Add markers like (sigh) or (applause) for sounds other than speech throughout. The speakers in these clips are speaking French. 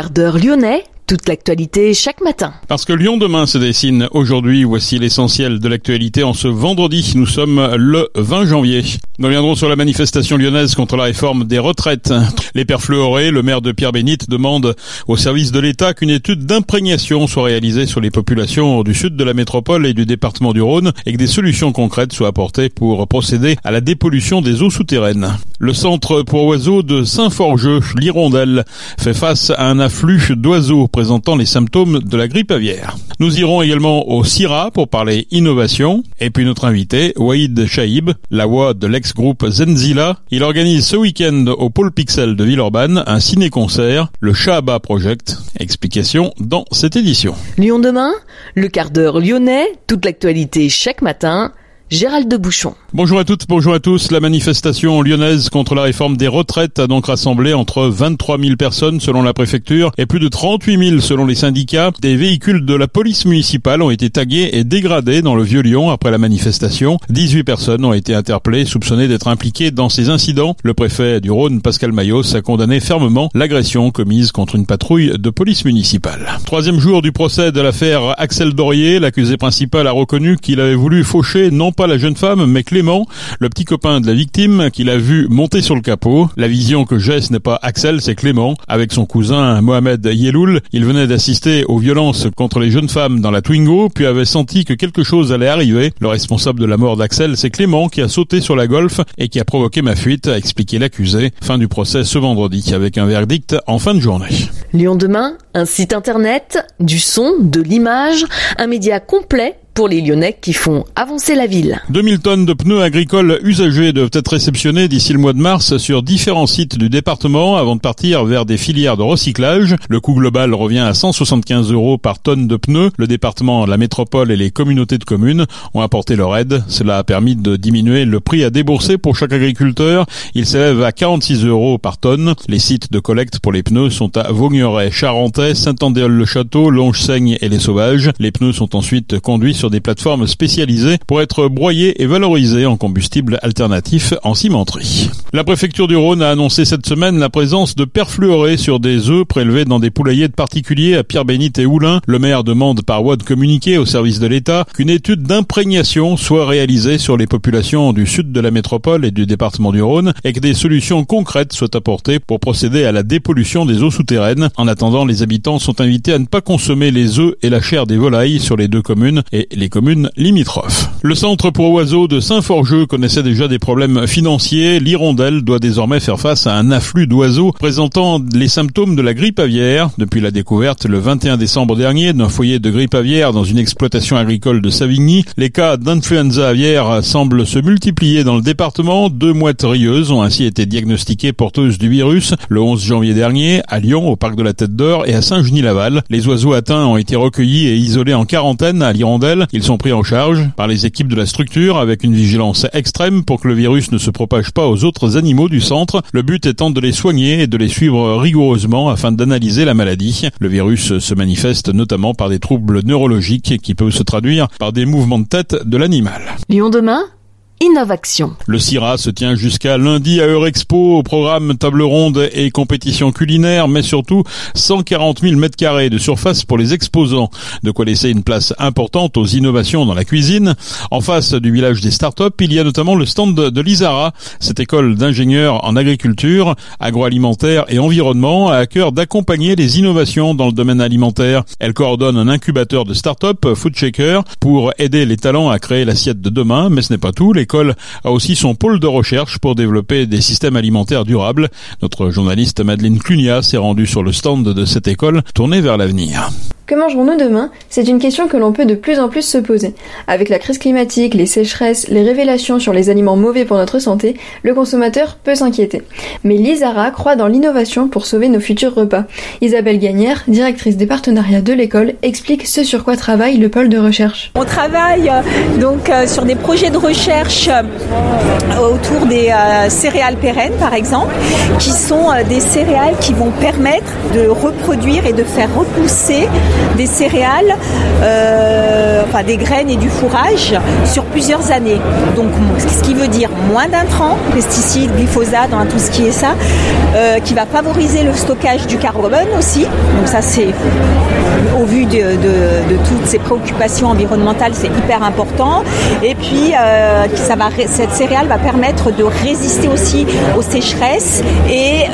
quart lyonnais toute l'actualité chaque matin. Parce que Lyon demain se dessine aujourd'hui, voici l'essentiel de l'actualité en ce vendredi. Nous sommes le 20 janvier. Nous reviendrons sur la manifestation lyonnaise contre la réforme des retraites. Les pères fluorés, le maire de Pierre-Bénite demande au service de l'État qu'une étude d'imprégnation soit réalisée sur les populations du sud de la métropole et du département du Rhône et que des solutions concrètes soient apportées pour procéder à la dépollution des eaux souterraines. Le centre pour oiseaux de Saint-Forgeux, l'Hirondelle, fait face à un afflux d'oiseaux présentant les symptômes de la grippe aviaire. Nous irons également au CIRA pour parler innovation. Et puis notre invité, Waïd Chaïb, la voix de l'ex-groupe Zenzila. Il organise ce week-end au Pôle Pixel de Villeurbanne un ciné-concert, le Shahaba Project. Explication dans cette édition. Lyon demain, le quart d'heure lyonnais, toute l'actualité chaque matin Gérald de Bouchon. Bonjour à toutes, bonjour à tous. La manifestation lyonnaise contre la réforme des retraites a donc rassemblé entre 23 000 personnes selon la préfecture et plus de 38 000 selon les syndicats. Des véhicules de la police municipale ont été tagués et dégradés dans le Vieux-Lyon après la manifestation. 18 personnes ont été interpellées, soupçonnées d'être impliquées dans ces incidents. Le préfet du Rhône, Pascal Mayos, a condamné fermement l'agression commise contre une patrouille de police municipale. Troisième jour du procès de l'affaire Axel Dorier, l'accusé principal a reconnu qu'il avait voulu faucher non pas la jeune femme, mais Clément, le petit copain de la victime, qu'il a vu monter sur le capot. La vision que j'ai, ce n'est pas Axel, c'est Clément. Avec son cousin Mohamed Yeloul, il venait d'assister aux violences contre les jeunes femmes dans la Twingo, puis avait senti que quelque chose allait arriver. Le responsable de la mort d'Axel, c'est Clément qui a sauté sur la Golf et qui a provoqué ma fuite, a expliqué l'accusé. Fin du procès ce vendredi, avec un verdict en fin de journée. Lyon demain, un site internet, du son, de l'image, un média complet pour les Lyonnais qui font avancer la ville. 2000 tonnes de pneus agricoles usagés doivent être réceptionnés d'ici le mois de mars sur différents sites du département avant de partir vers des filières de recyclage. Le coût global revient à 175 euros par tonne de pneus. Le département, la métropole et les communautés de communes ont apporté leur aide. Cela a permis de diminuer le prix à débourser pour chaque agriculteur. Il s'élève à 46 euros par tonne. Les sites de collecte pour les pneus sont à Vaugneray, Charentais, Saint-Andéol-le-Château, Longe-Seigne et les Sauvages. Les pneus sont ensuite conduits sur des plateformes spécialisées pour être broyés et valorisés en combustible alternatif en cimenterie. La préfecture du Rhône a annoncé cette semaine la présence de perfluorés sur des œufs prélevés dans des poulaillers de particuliers à Pierre-Bénite et Oulin. Le maire demande par voie de communiqué au service de l'État qu'une étude d'imprégnation soit réalisée sur les populations du sud de la métropole et du département du Rhône et que des solutions concrètes soient apportées pour procéder à la dépollution des eaux souterraines. En attendant, les habitants sont invités à ne pas consommer les œufs et la chair des volailles sur les deux communes et les communes limitrophes. Le centre pour oiseaux de Saint-Forgeux connaissait déjà des problèmes financiers. L'hirondelle doit désormais faire face à un afflux d'oiseaux présentant les symptômes de la grippe aviaire. Depuis la découverte le 21 décembre dernier d'un foyer de grippe aviaire dans une exploitation agricole de Savigny, les cas d'influenza aviaire semblent se multiplier dans le département. Deux mouettes rieuses ont ainsi été diagnostiquées porteuses du virus le 11 janvier dernier à Lyon, au parc de la Tête d'Or et à Saint-Genis-Laval. Les oiseaux atteints ont été recueillis et isolés en quarantaine à l'hirondelle ils sont pris en charge par les équipes de la structure avec une vigilance extrême pour que le virus ne se propage pas aux autres animaux du centre. Le but étant de les soigner et de les suivre rigoureusement afin d'analyser la maladie. Le virus se manifeste notamment par des troubles neurologiques qui peuvent se traduire par des mouvements de tête de l'animal. Lyon demain Innovation. Le CIRA se tient jusqu'à lundi à Eurexpo au programme table ronde et compétition culinaire, mais surtout 140 000 mètres carrés de surface pour les exposants. De quoi laisser une place importante aux innovations dans la cuisine. En face du village des startups, il y a notamment le stand de l'ISARA, cette école d'ingénieurs en agriculture, agroalimentaire et environnement a à cœur d'accompagner les innovations dans le domaine alimentaire. Elle coordonne un incubateur de startups, Foodshaker, pour aider les talents à créer l'assiette de demain, mais ce n'est pas tout. L'école a aussi son pôle de recherche pour développer des systèmes alimentaires durables. Notre journaliste Madeleine Clunia s'est rendue sur le stand de cette école tournée vers l'avenir. Que mangerons-nous demain? C'est une question que l'on peut de plus en plus se poser. Avec la crise climatique, les sécheresses, les révélations sur les aliments mauvais pour notre santé, le consommateur peut s'inquiéter. Mais Lisara croit dans l'innovation pour sauver nos futurs repas. Isabelle Gagnère, directrice des partenariats de l'école, explique ce sur quoi travaille le pôle de recherche. On travaille euh, donc euh, sur des projets de recherche euh, autour des céréales pérennes par exemple, qui sont des céréales qui vont permettre de reproduire et de faire repousser des céréales, euh, enfin des graines et du fourrage sur plusieurs années. Donc ce qui veut dire moins d'intrants, pesticides, glyphosate, tout ce qui est ça, euh, qui va favoriser le stockage du carbone aussi. Donc ça c'est au vu de, toutes ces préoccupations environnementales, c'est hyper important. Et puis euh, ça va, cette céréale va permettre de résister aussi aux sécheresses et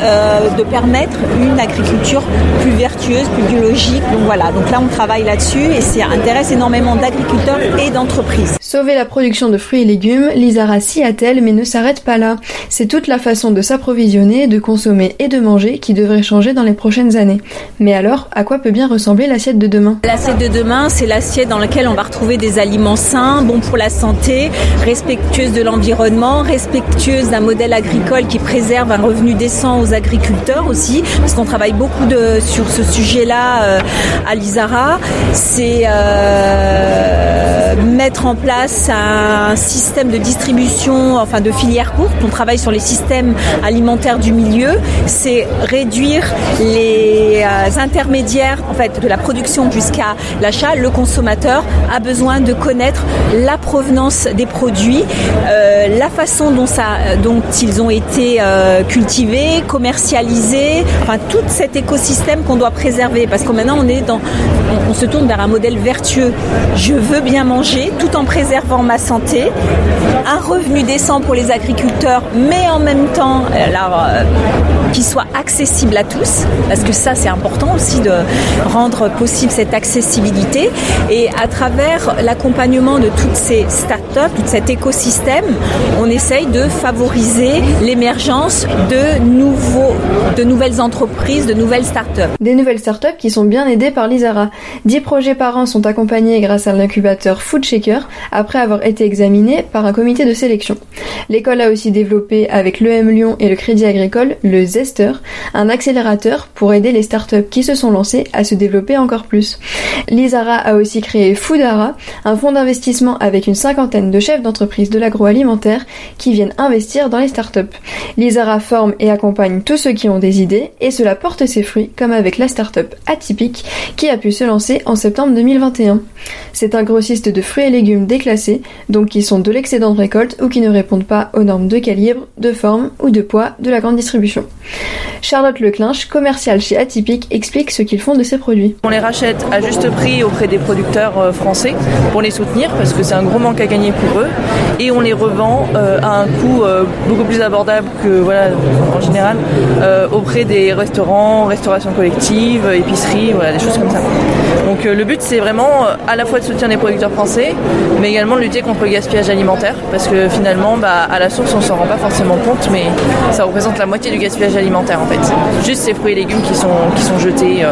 de permettre une agriculture plus vertueuse, plus biologique. Donc voilà, donc là on travaille là-dessus et ça intéresse énormément d'agriculteurs et d'entreprises. Sauver la production de fruits et légumes, Lisara s'y attelle mais ne s'arrête pas là. C'est toute la façon de s'approvisionner, de consommer et de manger qui devrait changer dans les prochaines années. Mais alors, à quoi peut bien ressembler l'assiette de demain? L'assiette de demain, c'est l'assiette dans laquelle on va retrouver des aliments sains, bons pour la santé, respectueuses de l'environnement, respectueuses d'un modèle agricole qui préserve un revenu décent aux agriculteurs aussi, parce qu'on travaille beaucoup de, sur ce sujet-là euh, à l'Isara. C'est euh, mettre en place un système de distribution, enfin de filière courte. On travaille sur les systèmes alimentaires du milieu. C'est réduire les euh, intermédiaires en fait de la production jusqu'à l'achat. Le consommateur a besoin de connaître la provenance des produits, euh, la façon dont ils ont été euh, cultivés, commercialisés, enfin tout cet écosystème qu'on doit préserver parce que maintenant on est dans, on se tourne vers un modèle vertueux. Je veux bien manger tout en préservant ma santé, un revenu décent pour les agriculteurs, mais en même temps, euh, qu'il soit accessible à tous, parce que ça c'est important aussi de rendre possible cette accessibilité. Et à travers l'accompagnement de toutes ces startups, tout cet écosystème, on essaye de favoriser l'émergence de nouveaux, de nouvelles entreprises, de nouvelles startups. Des nouvelles startups qui sont bien aidées par l'ISARA. 10 projets par an sont accompagnés grâce à l'incubateur Food Shaker après avoir été examinés par un comité de sélection. L'école a aussi développé avec l'EM Lyon et le Crédit Agricole le Zester, un accélérateur pour aider les startups qui se sont lancées à se développer encore plus. L'ISARA a aussi créé Foodara, un fonds d'investissement avec une cinquantaine de chefs d'entreprise de l'agroalimentaire qui viennent investir dans les startups. L'ISARA forme et accompagne tous ceux qui ont des idées et cela porte ses fruits comme avec la startup Atypique qui a pu se lancer en septembre 2021. C'est un grossiste de fruits et légumes déclassés, donc qui sont de l'excédent de récolte ou qui ne répondent pas aux normes de calibre, de forme ou de poids de la grande distribution. Charlotte Leclinch, commerciale chez Atypique, explique ce qu'ils font de ces produits. On les rachète à juste prix auprès des producteurs euh, français pour les soutenir parce que c'est un gros manque à gagner pour eux et on les revend euh, à un coût euh, beaucoup plus abordable que voilà en général auprès des restaurants, restauration collective, épicerie, voilà des choses comme ça. Donc le but c'est vraiment à la fois de soutenir les producteurs français mais également de lutter contre le gaspillage alimentaire parce que finalement bah, à la source on s'en rend pas forcément compte mais ça représente la moitié du gaspillage alimentaire en fait. Juste ces fruits et légumes qui sont, qui sont jetés.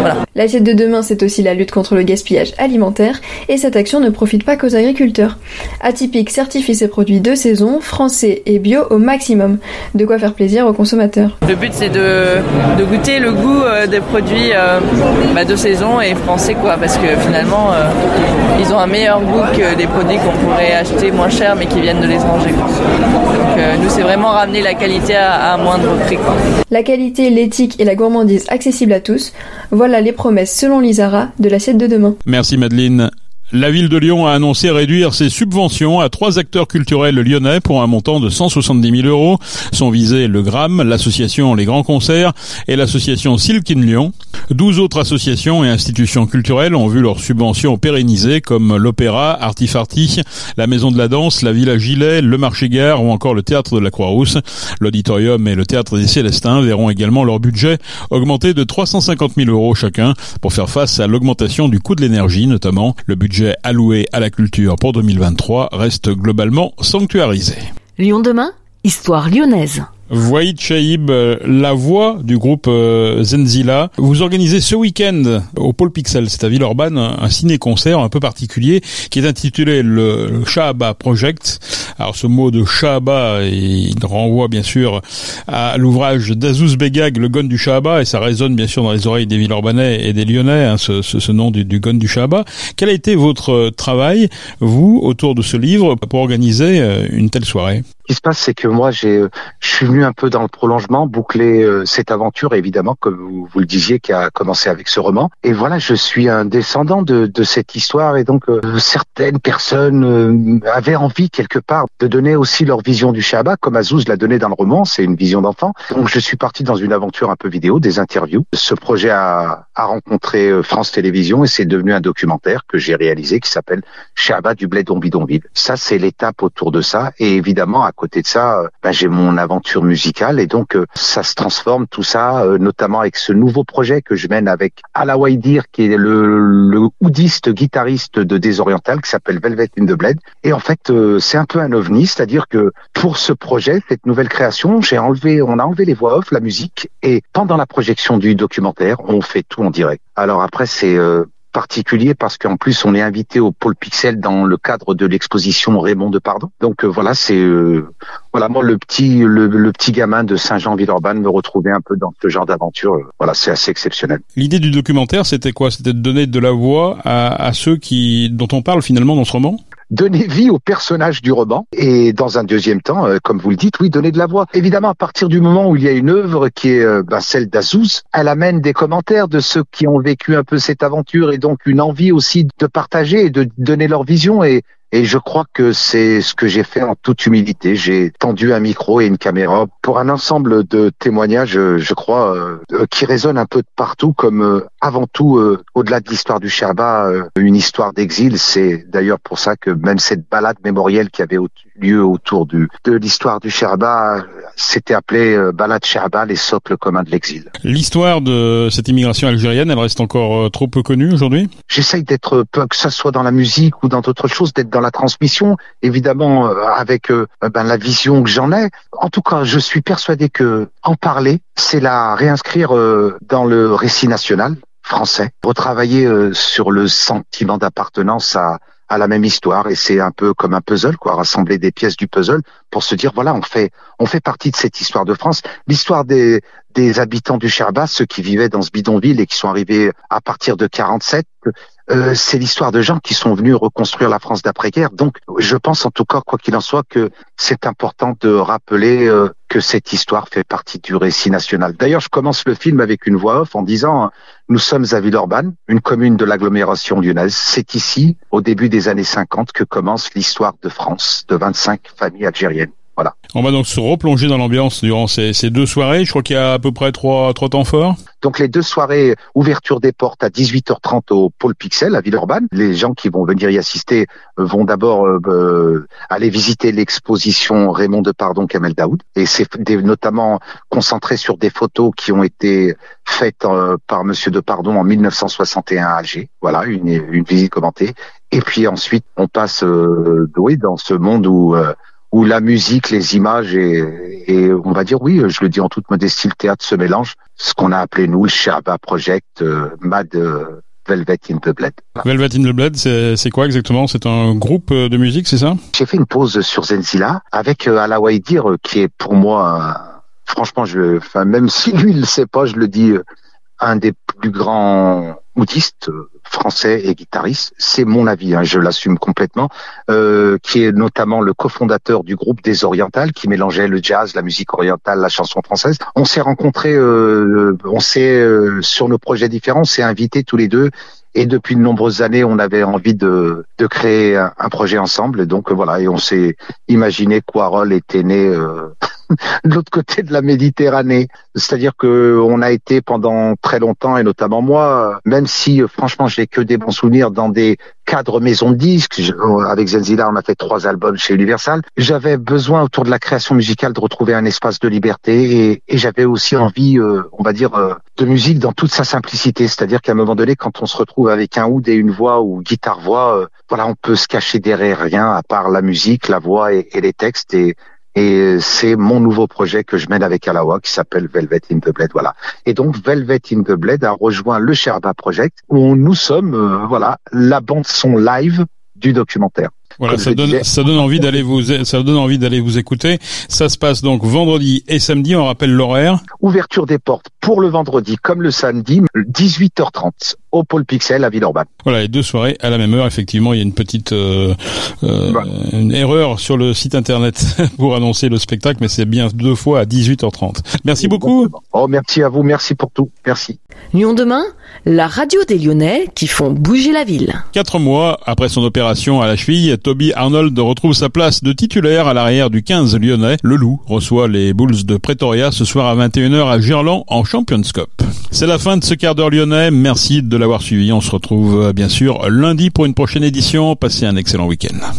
voilà. L'assiette de demain, c'est aussi la lutte contre le gaspillage alimentaire, et cette action ne profite pas qu'aux agriculteurs. Atypique certifie ses produits de saison, français et bio au maximum, de quoi faire plaisir aux consommateurs. Le but c'est de, de, goûter le goût des produits bah, de saison et français quoi, parce que finalement ils ont un meilleur goût que des produits qu'on pourrait acheter moins cher mais qui viennent de l'étranger. Donc nous c'est vraiment ramener la qualité à, à moindre prix. La qualité, l'éthique et la gourmandise accessibles à tous, voilà les promesses selon l'ISARA de l'assiette de demain. Merci Madeleine. La ville de Lyon a annoncé réduire ses subventions à trois acteurs culturels lyonnais pour un montant de 170 000 euros. Sont visés le GRAM, l'association Les Grands Concerts et l'association Silk in Lyon. Douze autres associations et institutions culturelles ont vu leurs subventions pérennisées comme l'Opéra, Artifarti, la Maison de la Danse, la Villa Gilet, le Marché Gare ou encore le Théâtre de la Croix-Rousse. L'Auditorium et le Théâtre des Célestins verront également leur budget augmenter de 350 000 euros chacun pour faire face à l'augmentation du coût de l'énergie notamment. Le budget alloué à la culture pour 2023 reste globalement sanctuarisé. Lyon demain, histoire lyonnaise. Voïd Chaïb, euh, la voix du groupe euh, Zenzila. Vous organisez ce week-end au Pôle Pixel, c'est à Villeurbanne, un ciné-concert un peu particulier qui est intitulé le Shahaba Project. Alors ce mot de Shahaba, il renvoie bien sûr à l'ouvrage d'Azouz Begag, le gon du Shahaba, et ça résonne bien sûr dans les oreilles des Villeurbanais et des Lyonnais, hein, ce, nom du, du gon du Shahaba. Quel a été votre travail, vous, autour de ce livre, pour organiser euh, une telle soirée? Qui se passe, c'est que moi, j'ai, je suis venu un peu dans le prolongement, boucler euh, cette aventure, évidemment, comme vous, le disiez, qui a commencé avec ce roman. Et voilà, je suis un descendant de, de cette histoire, et donc euh, certaines personnes euh, avaient envie quelque part de donner aussi leur vision du Shabbat, comme Azouz l'a donné dans le roman. C'est une vision d'enfant. Donc, je suis parti dans une aventure un peu vidéo, des interviews. Ce projet a, a rencontré France Télévisions et c'est devenu un documentaire que j'ai réalisé qui s'appelle Shabbat du blé bidonville. Ça, c'est l'étape autour de ça. Et évidemment, à côté de ça, euh, ben, j'ai mon aventure musicale et donc euh, ça se transforme tout ça, euh, notamment avec ce nouveau projet que je mène avec Alawaidir, qui est le, le oudiste guitariste de Désoriental, qui s'appelle Velvet in the Blade. Et en fait, c'est un peu un ovni, c'est-à-dire que pour ce projet, cette nouvelle création, j'ai enlevé, on a enlevé les voix off, la musique, et pendant la projection du documentaire, on fait tout en direct. Alors après, c'est particulier parce qu'en plus on est invité au pôle Pixel dans le cadre de l'exposition Raymond de Pardon. Donc euh, voilà, c'est euh, voilà moi le petit le, petit gamin de Saint-Jean-Villeurbanne me retrouver un peu dans ce genre d'aventure. Euh, voilà, c'est assez exceptionnel. L'idée du documentaire, c'était quoi? C'était de donner de la voix à, à ceux qui dont on parle finalement dans ce roman? Donner vie au personnage du roman et dans un deuxième temps, euh, comme vous le dites, oui, donner de la voix. Évidemment, à partir du moment où il y a une œuvre qui est euh, bah, celle d'Azouz, elle amène des commentaires de ceux qui ont vécu un peu cette aventure et donc une envie aussi de partager et de donner leur vision et et je crois que c'est ce que j'ai fait en toute humilité. J'ai tendu un micro et une caméra pour un ensemble de témoignages, je crois, euh, qui résonnent un peu de partout, comme euh, avant tout, euh, au-delà de l'histoire du Sherba, une histoire d'exil. C'est d'ailleurs pour ça que même cette balade mémorielle qui avait lieu autour du, de l'histoire du Sherba s'était appelée balade Sherba, les socles communs de l'exil. L'histoire de cette immigration algérienne, elle reste encore trop peu connue aujourd'hui? J'essaye d'être, que ça soit dans la musique ou dans d'autres choses, d'être dans la transmission, évidemment euh, avec euh, ben, la vision que j'en ai. En tout cas, je suis persuadé que en parler, c'est la réinscrire euh, dans le récit national français, retravailler sur le sentiment d'appartenance à, à la même histoire et c'est un peu comme un puzzle quoi rassembler des pièces du puzzle pour se dire voilà on fait on fait partie de cette histoire de France. L'histoire des des habitants du Cherba ceux qui vivaient dans ce bidonville et qui sont arrivés à partir de 47 euh, c'est l'histoire de gens qui sont venus reconstruire la France d'après-guerre. Donc, je pense en tout cas, quoi qu'il en soit, que c'est important de rappeler euh, que cette histoire fait partie du récit national. D'ailleurs, je commence le film avec une voix off en disant nous sommes à Villeurbanne, une commune de l'agglomération lyonnaise. C'est ici, au début des années 50, que commence l'histoire de France, de 25 familles algériennes. Voilà. On va donc se replonger dans l'ambiance durant ces, ces, deux soirées. Je crois qu'il y a à peu près trois, trois temps forts. Donc les deux soirées, ouverture des portes à 18h30 au pôle Pixel à Villeurbanne. Les gens qui vont venir y assister euh, vont d'abord euh, euh, aller visiter l'exposition Raymond de Pardon Kamel Daoud. Et c'est notamment concentré sur des photos qui ont été faites par Monsieur de Pardon en 1961 à Alger. Voilà, une, une visite commentée. Et puis ensuite, on passe oui, dans ce monde où où la musique, les images et, et, on va dire oui, je le dis en toute modestie, le théâtre se mélange. Ce qu'on a appelé nous le Sherba Project, euh, Mad euh, Velvet in the Blade. Velvet in the Blade, c'est quoi exactement? C'est un groupe euh, de musique, c'est ça? J'ai fait une pause sur Zenzila avec euh, Alawaidir, qui est pour moi, franchement, je, enfin même (laughs) si lui il le sait pas, je le dis, un des plus grands oudistes français et guitariste, c'est mon avis, hein, je l'assume complètement, euh, qui est notamment le cofondateur du groupe des Orientales, qui mélangeait le jazz, la musique orientale, la chanson française. On s'est rencontrés, euh, on s'est euh, sur nos projets différents, on s'est invités tous les deux. Et depuis de nombreuses années, on avait envie de, de créer un, projet ensemble. Et donc voilà, et on s'est imaginé qu'Warhol était né (laughs) de l'autre côté de la Méditerranée. C'est-à-dire que on a été pendant très longtemps, et notamment moi, même si franchement j'ai que des bons souvenirs dans des cadres maison de disques. avec Zenzila, on a fait trois albums chez Universal. J'avais besoin autour de la création musicale de retrouver un espace de liberté et, et j'avais aussi envie, euh, on va dire, euh, de musique dans toute sa simplicité. C'est-à-dire qu'à un moment donné, quand on se retrouve avec un oud et une voix ou guitare-voix, euh, voilà, on peut se cacher derrière rien à part la musique, la voix et, et les textes et et c'est mon nouveau projet que je mène avec Alawa qui s'appelle Velvet in the Blade. Voilà. Et donc Velvet in the Blade a rejoint le Sherba Project où nous sommes, euh, voilà, la bande son live du documentaire. Voilà, ça donne, ça donne envie d'aller vous, ça donne envie d'aller vous écouter. Ça se passe donc vendredi et samedi. On rappelle l'horaire. Ouverture des portes pour le vendredi comme le samedi, 18h30 au pôle Pixel à Villeurbanne. Voilà, et deux soirées à la même heure. Effectivement, il y a une petite euh, euh, une erreur sur le site internet (laughs) pour annoncer le spectacle, mais c'est bien deux fois à 18h30. Merci beaucoup. Oh, merci à vous, merci pour tout, merci. Lyon demain, la radio des Lyonnais qui font bouger la ville. Quatre mois après son opération à la cheville, Toby Arnold retrouve sa place de titulaire à l'arrière du 15 lyonnais. Le Loup reçoit les Bulls de Pretoria ce soir à 21h à Gerland en Champions Cup. C'est la fin de ce quart d'heure lyonnais. Merci de l'avoir suivi. On se retrouve euh, bien sûr lundi pour une prochaine édition. Passez un excellent week-end.